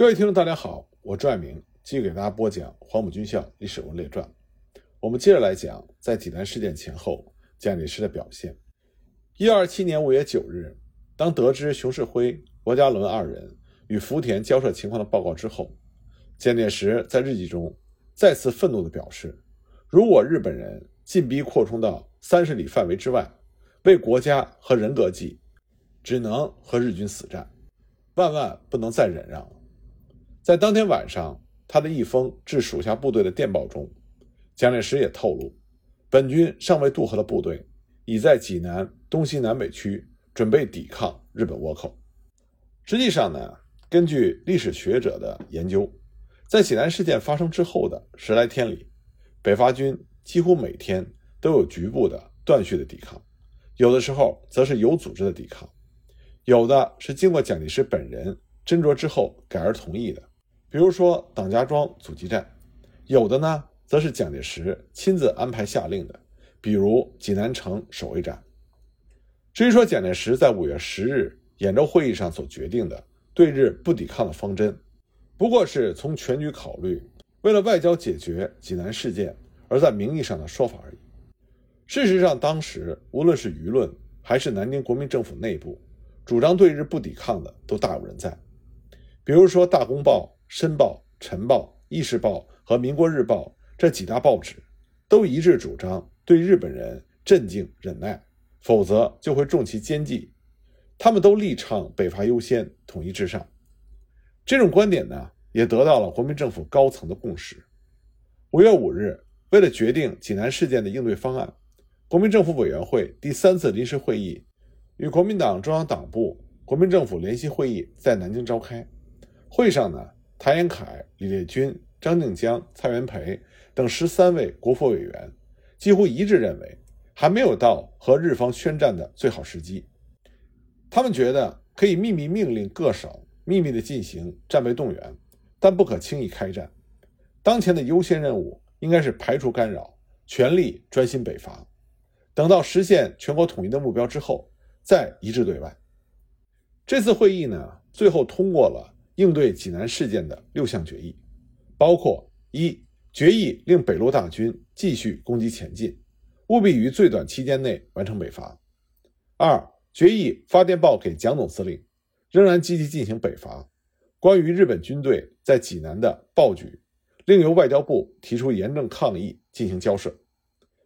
各位听众，大家好，我朱爱明继续给大家播讲《黄埔军校历史人物列传》。我们接着来讲，在济南事件前后，蒋介石的表现。一二七年五月九日，当得知熊式辉、罗家伦二人与福田交涉情况的报告之后，蒋介石在日记中再次愤怒地表示：如果日本人进逼扩充到三十里范围之外，为国家和人格计，只能和日军死战，万万不能再忍让了。在当天晚上，他的一封致属下部队的电报中，蒋介石也透露，本军尚未渡河的部队已在济南东西南北区准备抵抗日本倭寇。实际上呢，根据历史学者的研究，在济南事件发生之后的十来天里，北伐军几乎每天都有局部的断续的抵抗，有的时候则是有组织的抵抗，有的是经过蒋介石本人斟酌之后改而同意的。比如说党家庄阻击战，有的呢则是蒋介石亲自安排下令的，比如济南城守卫战。至于说蒋介石在五月十日兖州会议上所决定的对日不抵抗的方针，不过是从全局考虑，为了外交解决济南事件而在名义上的说法而已。事实上，当时无论是舆论还是南京国民政府内部，主张对日不抵抗的都大有人在，比如说《大公报》。《申报》《晨报》《议事报》和《民国日报》这几大报纸，都一致主张对日本人镇静忍耐，否则就会重其奸计。他们都力倡北伐优先，统一至上。这种观点呢，也得到了国民政府高层的共识。五月五日，为了决定济南事件的应对方案，国民政府委员会第三次临时会议与国民党中央党部、国民政府联席会议在南京召开。会上呢。谭延闿、李烈钧、张静江、蔡元培等十三位国府委员几乎一致认为，还没有到和日方宣战的最好时机。他们觉得可以秘密命令各省秘密地进行战备动员，但不可轻易开战。当前的优先任务应该是排除干扰，全力专心北伐。等到实现全国统一的目标之后，再一致对外。这次会议呢，最后通过了。应对济南事件的六项决议，包括：一、决议令北路大军继续攻击前进，务必于最短期间内完成北伐；二、决议发电报给蒋总司令，仍然积极进行北伐。关于日本军队在济南的暴举，另由外交部提出严正抗议，进行交涉。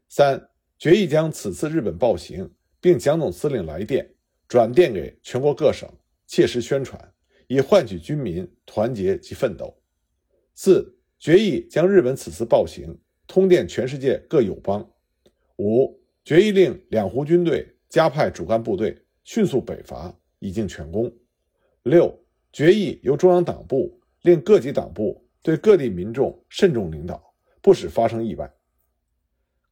三、决议将此次日本暴行，并蒋总司令来电转电给全国各省，切实宣传。以换取军民团结及奋斗。四决议将日本此次暴行通电全世界各友邦。五决议令两湖军队加派主干部队迅速北伐，以尽全功。六决议由中央党部令各级党部对各地民众慎重领导，不使发生意外。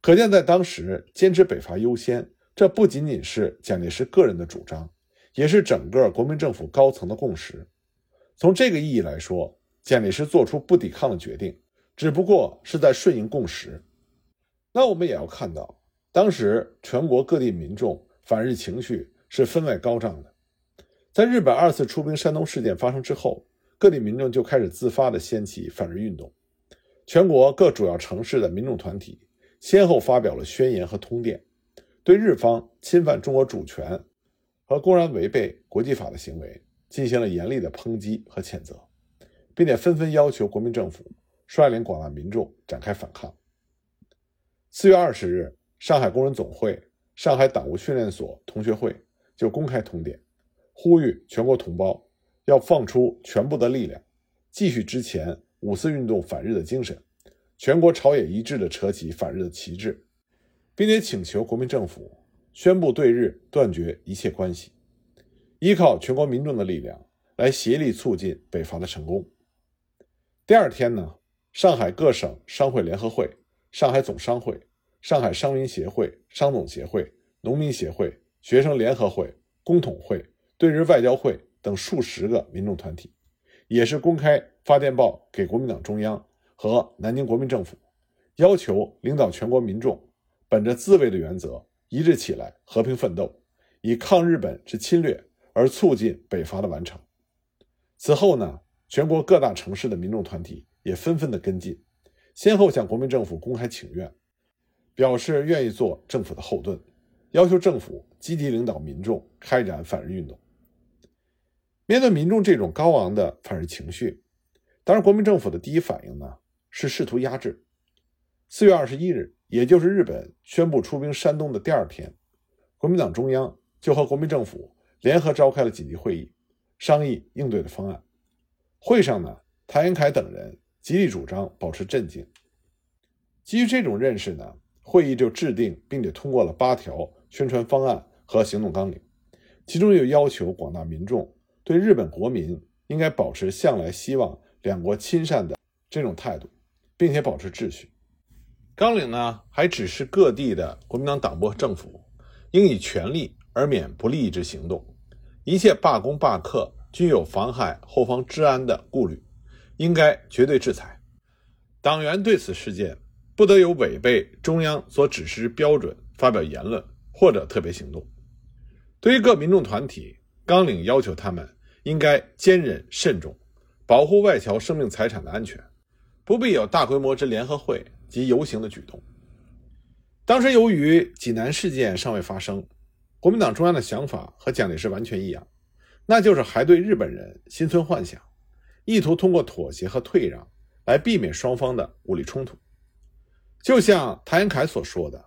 可见，在当时坚持北伐优先，这不仅仅是蒋介石个人的主张。也是整个国民政府高层的共识。从这个意义来说，蒋介石做出不抵抗的决定，只不过是在顺应共识。那我们也要看到，当时全国各地民众反日情绪是分外高涨的。在日本二次出兵山东事件发生之后，各地民众就开始自发地掀起反日运动。全国各主要城市的民众团体先后发表了宣言和通电，对日方侵犯中国主权。和公然违背国际法的行为进行了严厉的抨击和谴责，并且纷纷要求国民政府率领广大民众展开反抗。四月二十日，上海工人总会、上海党务训练所同学会就公开通电，呼吁全国同胞要放出全部的力量，继续之前五四运动反日的精神，全国朝野一致地扯起反日的旗帜，并且请求国民政府。宣布对日断绝一切关系，依靠全国民众的力量来协力促进北伐的成功。第二天呢，上海各省商会联合会、上海总商会、上海商民协会、商总协会、农民协会、学生联合会、工统会、对日外交会等数十个民众团体，也是公开发电报给国民党中央和南京国民政府，要求领导全国民众本着自卫的原则。一致起来，和平奋斗，以抗日本之侵略而促进北伐的完成。此后呢，全国各大城市的民众团体也纷纷的跟进，先后向国民政府公开请愿，表示愿意做政府的后盾，要求政府积极领导民众开展反日运动。面对民众这种高昂的反日情绪，当然国民政府的第一反应呢是试图压制。四月二十一日，也就是日本宣布出兵山东的第二天，国民党中央就和国民政府联合召开了紧急会议，商议应对的方案。会上呢，谭延闿等人极力主张保持镇静。基于这种认识呢，会议就制定并且通过了八条宣传方案和行动纲领，其中又要求广大民众对日本国民应该保持向来希望两国亲善的这种态度，并且保持秩序。纲领呢，还指示各地的国民党党部和政府应以全力而免不利之行动，一切罢工罢课。均有妨害后方治安的顾虑，应该绝对制裁。党员对此事件不得有违背中央所指示标准发表言论或者特别行动。对于各民众团体，纲领要求他们应该坚忍慎重，保护外侨生命财产的安全，不必有大规模之联合会及游行的举动。当时由于济南事件尚未发生，国民党中央的想法和蒋介石完全一样。那就是还对日本人心存幻想，意图通过妥协和退让来避免双方的武力冲突。就像谭延闿所说的，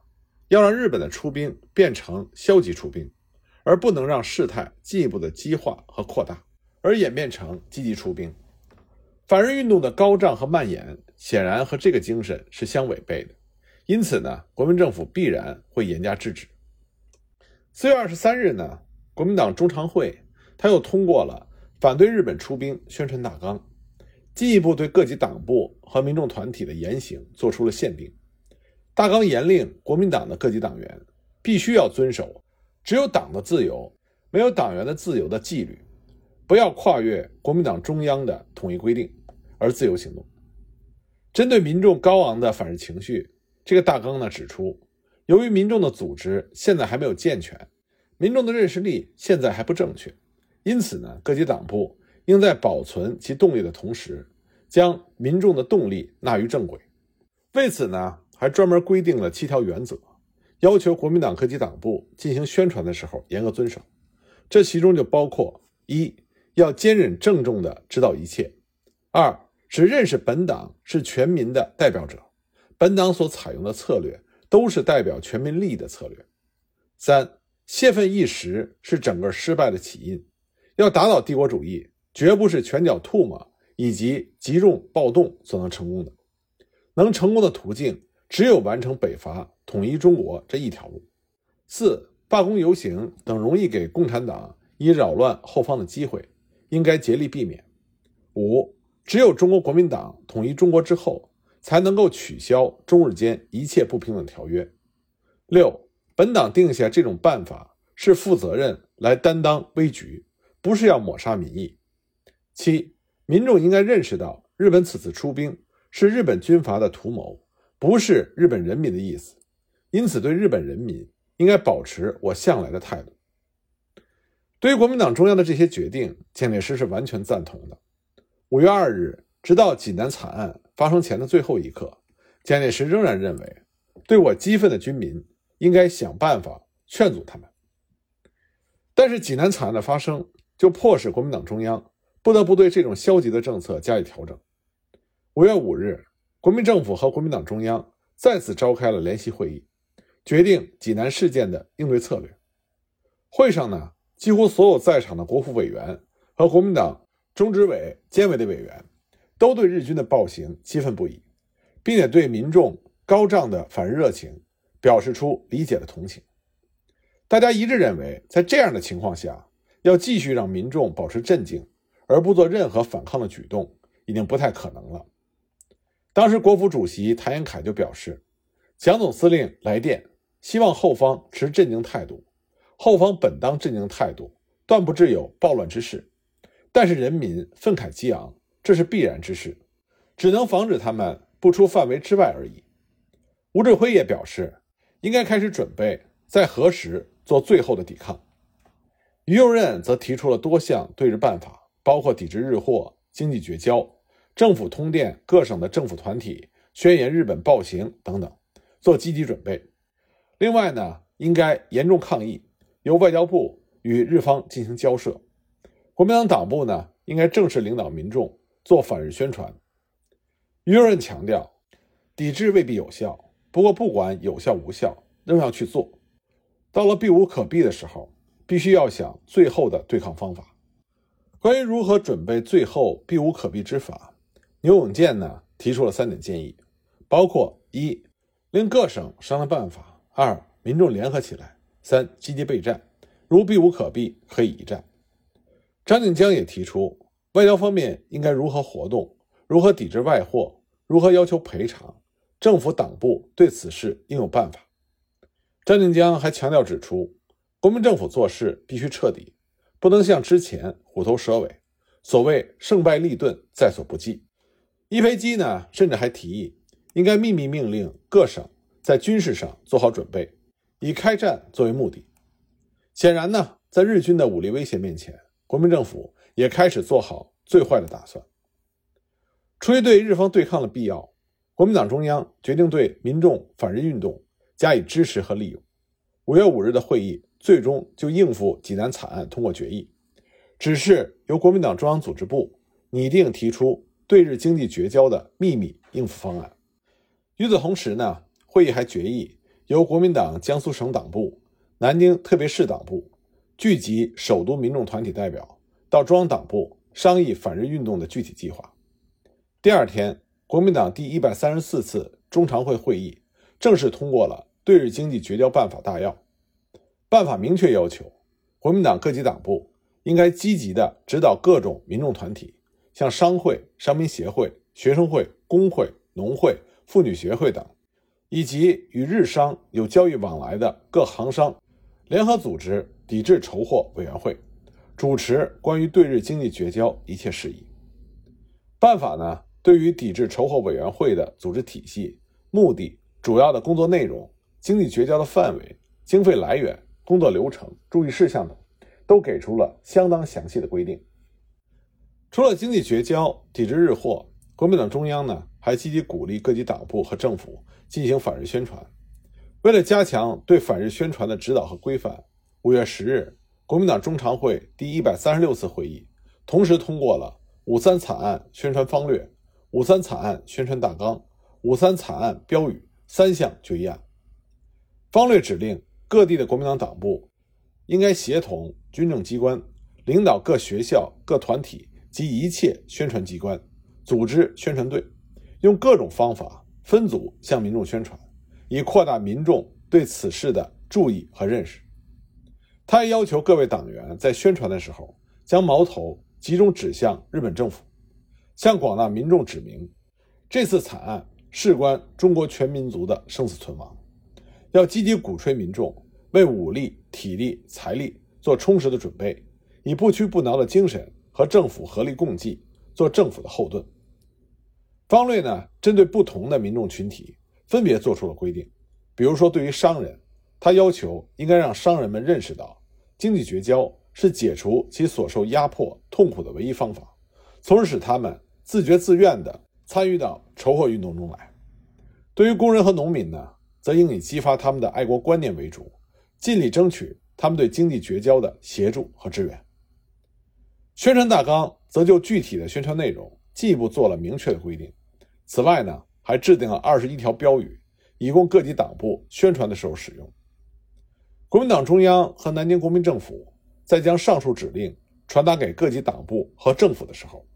要让日本的出兵变成消极出兵，而不能让事态进一步的激化和扩大，而演变成积极出兵。反日运动的高涨和蔓延，显然和这个精神是相违背的。因此呢，国民政府必然会严加制止。四月二十三日呢，国民党中常会。他又通过了反对日本出兵宣传大纲，进一步对各级党部和民众团体的言行做出了限定。大纲严令国民党的各级党员必须要遵守只有党的自由，没有党员的自由的纪律，不要跨越国民党中央的统一规定而自由行动。针对民众高昂的反日情绪，这个大纲呢指出，由于民众的组织现在还没有健全，民众的认识力现在还不正确。因此呢，各级党部应在保存其动力的同时，将民众的动力纳于正轨。为此呢，还专门规定了七条原则，要求国民党各级党部进行宣传的时候严格遵守。这其中就包括：一要坚忍郑重地指导一切；二是认识本党是全民的代表者，本党所采用的策略都是代表全民利益的策略；三泄愤一时是整个失败的起因。要打倒帝国主义，绝不是拳脚唾沫以及集众暴动所能成功的。能成功的途径，只有完成北伐、统一中国这一条路。四、罢工游行等容易给共产党以扰乱后方的机会，应该竭力避免。五、只有中国国民党统一中国之后，才能够取消中日间一切不平等条约。六、本党定下这种办法，是负责任来担当危局。不是要抹杀民意。七，民众应该认识到，日本此次出兵是日本军阀的图谋，不是日本人民的意思。因此，对日本人民应该保持我向来的态度。对于国民党中央的这些决定，蒋介石是完全赞同的。五月二日，直到济南惨案发生前的最后一刻，蒋介石仍然认为，对我激愤的军民，应该想办法劝阻他们。但是，济南惨案的发生。就迫使国民党中央不得不对这种消极的政策加以调整。五月五日，国民政府和国民党中央再次召开了联席会议，决定济南事件的应对策略。会上呢，几乎所有在场的国府委员和国民党中执委、监委的委员都对日军的暴行激愤不已，并且对民众高涨的反日热情表示出理解的同情。大家一致认为，在这样的情况下，要继续让民众保持镇静，而不做任何反抗的举动，已经不太可能了。当时国府主席谭延闿就表示，蒋总司令来电，希望后方持镇静态度。后方本当镇静态度，断不致有暴乱之事。但是人民愤慨激昂，这是必然之事，只能防止他们不出范围之外而已。吴志辉也表示，应该开始准备在何时做最后的抵抗。于右任则提出了多项对日办法，包括抵制日货、经济绝交、政府通电各省的政府团体、宣言日本暴行等等，做积极准备。另外呢，应该严重抗议，由外交部与日方进行交涉。国民党党部呢，应该正式领导民众做反日宣传。余右任强调，抵制未必有效，不过不管有效无效，仍要去做。到了避无可避的时候，必须要想最后的对抗方法。关于如何准备最后避无可避之法，牛永健呢提出了三点建议，包括一，令各省商量办法。二、民众联合起来；三、积极备战，如避无可避，可以一战。张静江也提出，外交方面应该如何活动，如何抵制外货，如何要求赔偿，政府党部对此事应有办法。张静江还强调指出，国民政府做事必须彻底，不能像之前虎头蛇尾，所谓胜败立顿在所不计。伊培基呢，甚至还提议，应该秘密命令各省。在军事上做好准备，以开战作为目的。显然呢，在日军的武力威胁面前，国民政府也开始做好最坏的打算。出于对日方对抗的必要，国民党中央决定对民众反日运动加以支持和利用。五月五日的会议最终就应付济南惨案通过决议，只是由国民党中央组织部拟定提出对日经济绝交的秘密应付方案。与此同时呢。会议还决议，由国民党江苏省党部、南京特别市党部聚集首都民众团体代表到中央党部商议反日运动的具体计划。第二天，国民党第一百三十四次中常会会议正式通过了对日经济绝交办法大要。办法明确要求，国民党各级党部应该积极地指导各种民众团体，像商会、商民协会、学生会、工会、农会、妇女协会等。以及与日商有交易往来的各行商，联合组织抵制筹货委员会，主持关于对日经济绝交一切事宜。办法呢，对于抵制筹货委员会的组织体系、目的、主要的工作内容、经济绝交的范围、经费来源、工作流程、注意事项等，都给出了相当详细的规定。除了经济绝交、抵制日货，国民党中央呢，还积极鼓励各级党部和政府。进行反日宣传。为了加强对反日宣传的指导和规范，五月十日，国民党中常会第一百三十六次会议同时通过了《五三惨案宣传方略》《五三惨案宣传大纲》《五三惨案标语》三项决议案。方略指令各地的国民党党部应该协同军政机关，领导各学校、各团体及一切宣传机关，组织宣传队，用各种方法。分组向民众宣传，以扩大民众对此事的注意和认识。他还要求各位党员在宣传的时候，将矛头集中指向日本政府，向广大民众指明，这次惨案事关中国全民族的生死存亡，要积极鼓吹民众为武力、体力、财力做充实的准备，以不屈不挠的精神和政府合力共济，做政府的后盾。方略呢，针对不同的民众群体，分别做出了规定。比如说，对于商人，他要求应该让商人们认识到，经济绝交是解除其所受压迫痛苦的唯一方法，从而使他们自觉自愿地参与到筹货运动中来。对于工人和农民呢，则应以激发他们的爱国观念为主，尽力争取他们对经济绝交的协助和支援。宣传大纲则就具体的宣传内容进一步做了明确的规定。此外呢，还制定了二十一条标语，以供各级党部宣传的时候使用。国民党中央和南京国民政府在将上述指令传达给各级党部和政府的时候，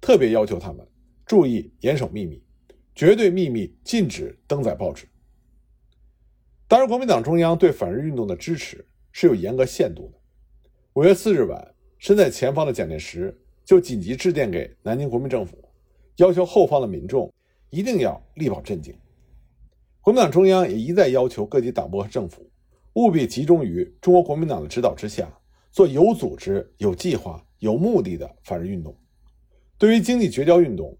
特别要求他们注意严守秘密，绝对秘密，禁止登载报纸。当然，国民党中央对反日运动的支持是有严格限度的。五月四日晚，身在前方的蒋介石就紧急致电给南京国民政府，要求后方的民众。一定要力保镇静。国民党中央也一再要求各级党部和政府务必集中于中国国民党的指导之下，做有组织、有计划、有目的的反日运动。对于经济绝交运动，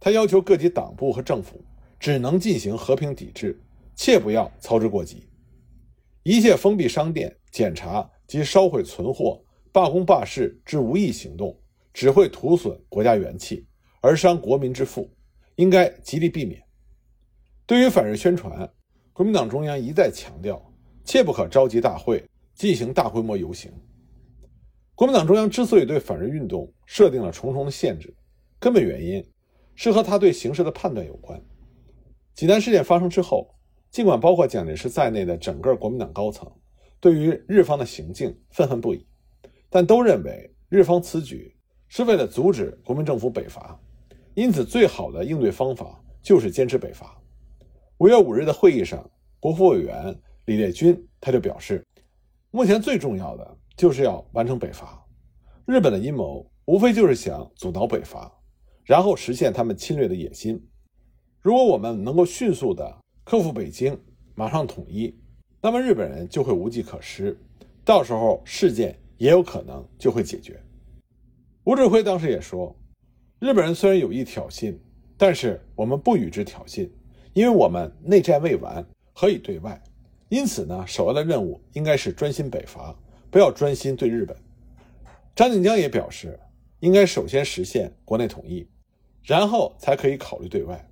他要求各级党部和政府只能进行和平抵制，切不要操之过急。一切封闭商店、检查及烧毁存货、罢工罢市之无益行动，只会徒损国家元气，而伤国民之富，应该极力避免。对于反日宣传，国民党中央一再强调，切不可召集大会进行大规模游行。国民党中央之所以对反日运动设定了重重的限制，根本原因是和他对形势的判断有关。济南事件发生之后，尽管包括蒋介石在内的整个国民党高层对于日方的行径愤恨不已，但都认为日方此举是为了阻止国民政府北伐，因此最好的应对方法就是坚持北伐。五月五日的会议上，国府委员李烈钧他就表示，目前最重要的就是要完成北伐。日本的阴谋无非就是想阻挠北伐，然后实现他们侵略的野心。如果我们能够迅速地克服北京，马上统一，那么日本人就会无计可施，到时候事件也有可能就会解决。吴志辉当时也说，日本人虽然有意挑衅，但是我们不与之挑衅，因为我们内战未完，何以对外？因此呢，首要的任务应该是专心北伐，不要专心对日本。张静江也表示，应该首先实现国内统一，然后才可以考虑对外。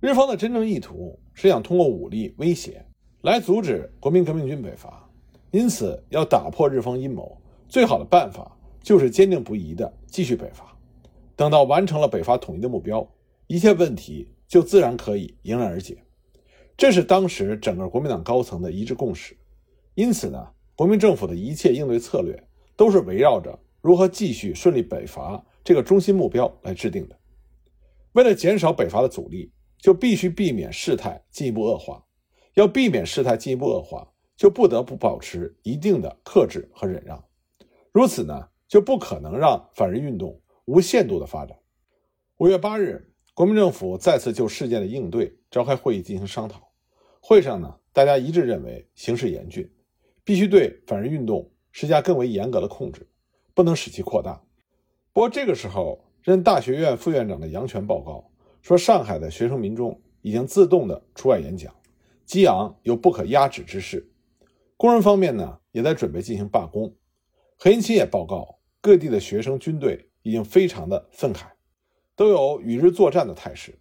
日方的真正意图是想通过武力威胁来阻止国民革命军北伐，因此要打破日方阴谋，最好的办法就是坚定不移地继续北伐。等到完成了北伐统一的目标，一切问题就自然可以迎刃而解。这是当时整个国民党高层的一致共识。因此呢，国民政府的一切应对策略都是围绕着如何继续顺利北伐这个中心目标来制定的。为了减少北伐的阻力。就必须避免事态进一步恶化，要避免事态进一步恶化，就不得不保持一定的克制和忍让。如此呢，就不可能让反日运动无限度的发展。五月八日，国民政府再次就事件的应对召开会议进行商讨。会上呢，大家一致认为形势严峻，必须对反日运动施加更为严格的控制，不能使其扩大。不过这个时候，任大学院副院长的杨泉报告。说上海的学生民众已经自动的出外演讲，激昂有不可压制之势。工人方面呢，也在准备进行罢工。何应钦也报告，各地的学生军队已经非常的愤慨，都有与日作战的态势。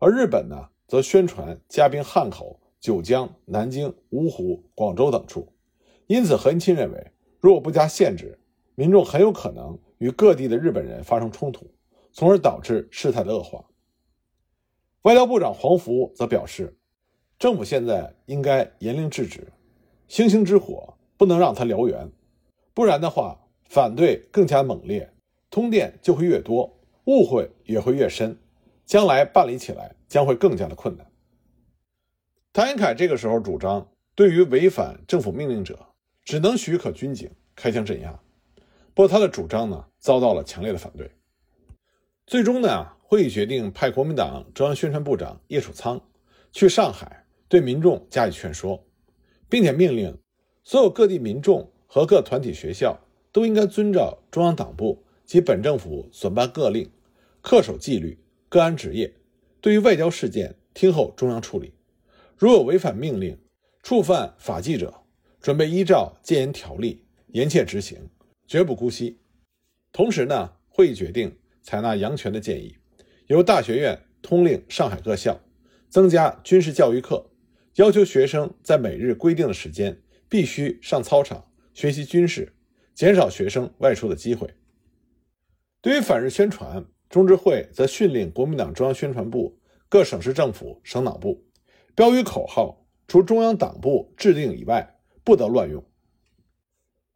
而日本呢，则宣传加兵汉口、九江、南京、芜湖、广州等处。因此，何应钦认为，如果不加限制，民众很有可能与各地的日本人发生冲突，从而导致事态的恶化。外交部长黄福则表示，政府现在应该严令制止，星星之火不能让它燎原，不然的话，反对更加猛烈，通电就会越多，误会也会越深，将来办理起来将会更加的困难。谭延闿这个时候主张，对于违反政府命令者，只能许可军警开枪镇压，不过他的主张呢，遭到了强烈的反对，最终呢。会议决定派国民党中央宣传部长叶曙仓去上海对民众加以劝说，并且命令所有各地民众和各团体学校都应该遵照中央党部及本政府所颁各令，恪守纪律，各安职业。对于外交事件，听候中央处理。如有违反命令、触犯法纪者，准备依照戒严条例严切执行，绝不姑息。同时呢，会议决定采纳杨泉的建议。由大学院通令上海各校增加军事教育课，要求学生在每日规定的时间必须上操场学习军事，减少学生外出的机会。对于反日宣传，中执会则训令国民党中央宣传部、各省市政府、省党部，标语口号除中央党部制定以外，不得乱用。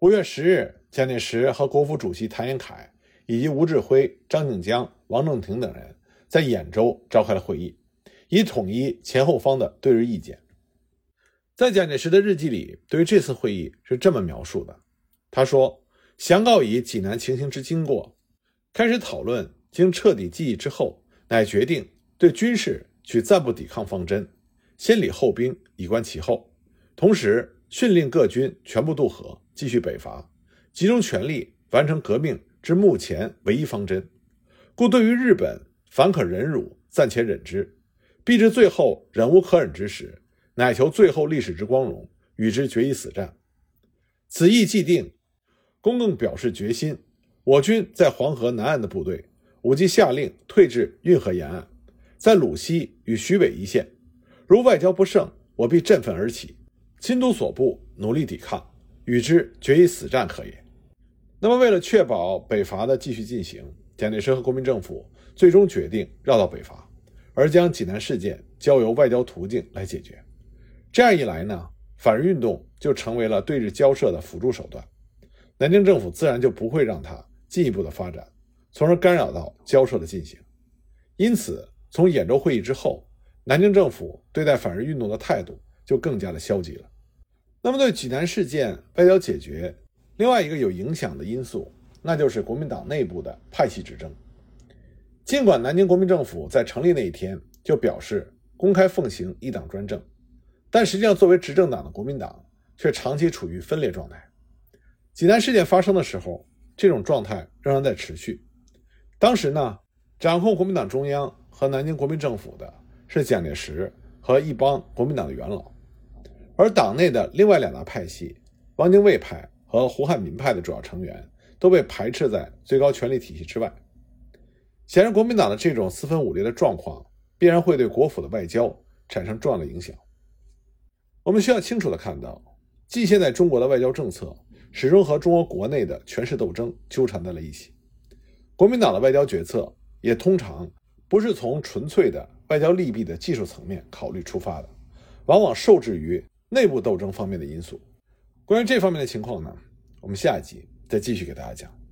五月十日，蒋介石和国府主席谭延闿以及吴志辉、张静江、王正廷等人。在兖州召开了会议，以统一前后方的对日意见。在蒋介石的日记里，对于这次会议是这么描述的：他说，详告以济南情形之经过，开始讨论，经彻底记忆之后，乃决定对军事取暂不抵抗方针，先礼后兵，以观其后。同时训令各军全部渡河，继续北伐，集中全力完成革命之目前唯一方针。故对于日本。凡可忍辱，暂且忍之；必至最后忍无可忍之时，乃求最后历史之光荣，与之决一死战。此意既定，公更表示决心，我军在黄河南岸的部队，武即下令退至运河沿岸，在鲁西与徐北一线，如外交不胜，我必振奋而起，亲都所部，努力抵抗，与之决一死战可也。那么，为了确保北伐的继续进行，蒋介石和国民政府最终决定绕道北伐，而将济南事件交由外交途径来解决。这样一来呢，反日运动就成为了对日交涉的辅助手段，南京政府自然就不会让它进一步的发展，从而干扰到交涉的进行。因此，从兖州会议之后，南京政府对待反日运动的态度就更加的消极了。那么，对济南事件外交解决，另外一个有影响的因素，那就是国民党内部的派系之争。尽管南京国民政府在成立那一天就表示公开奉行一党专政，但实际上作为执政党的国民党却长期处于分裂状态。济南事件发生的时候，这种状态仍然在持续。当时呢，掌控国民党中央和南京国民政府的是蒋介石和一帮国民党的元老，而党内的另外两大派系——汪精卫派和胡汉民派的主要成员都被排斥在最高权力体系之外。显然，国民党的这种四分五裂的状况，必然会对国府的外交产生重要的影响。我们需要清楚的看到，近现代中国的外交政策始终和中国国内的权势斗争纠缠在了一起。国民党的外交决策也通常不是从纯粹的外交利弊的技术层面考虑出发的，往往受制于内部斗争方面的因素。关于这方面的情况呢，我们下一集再继续给大家讲。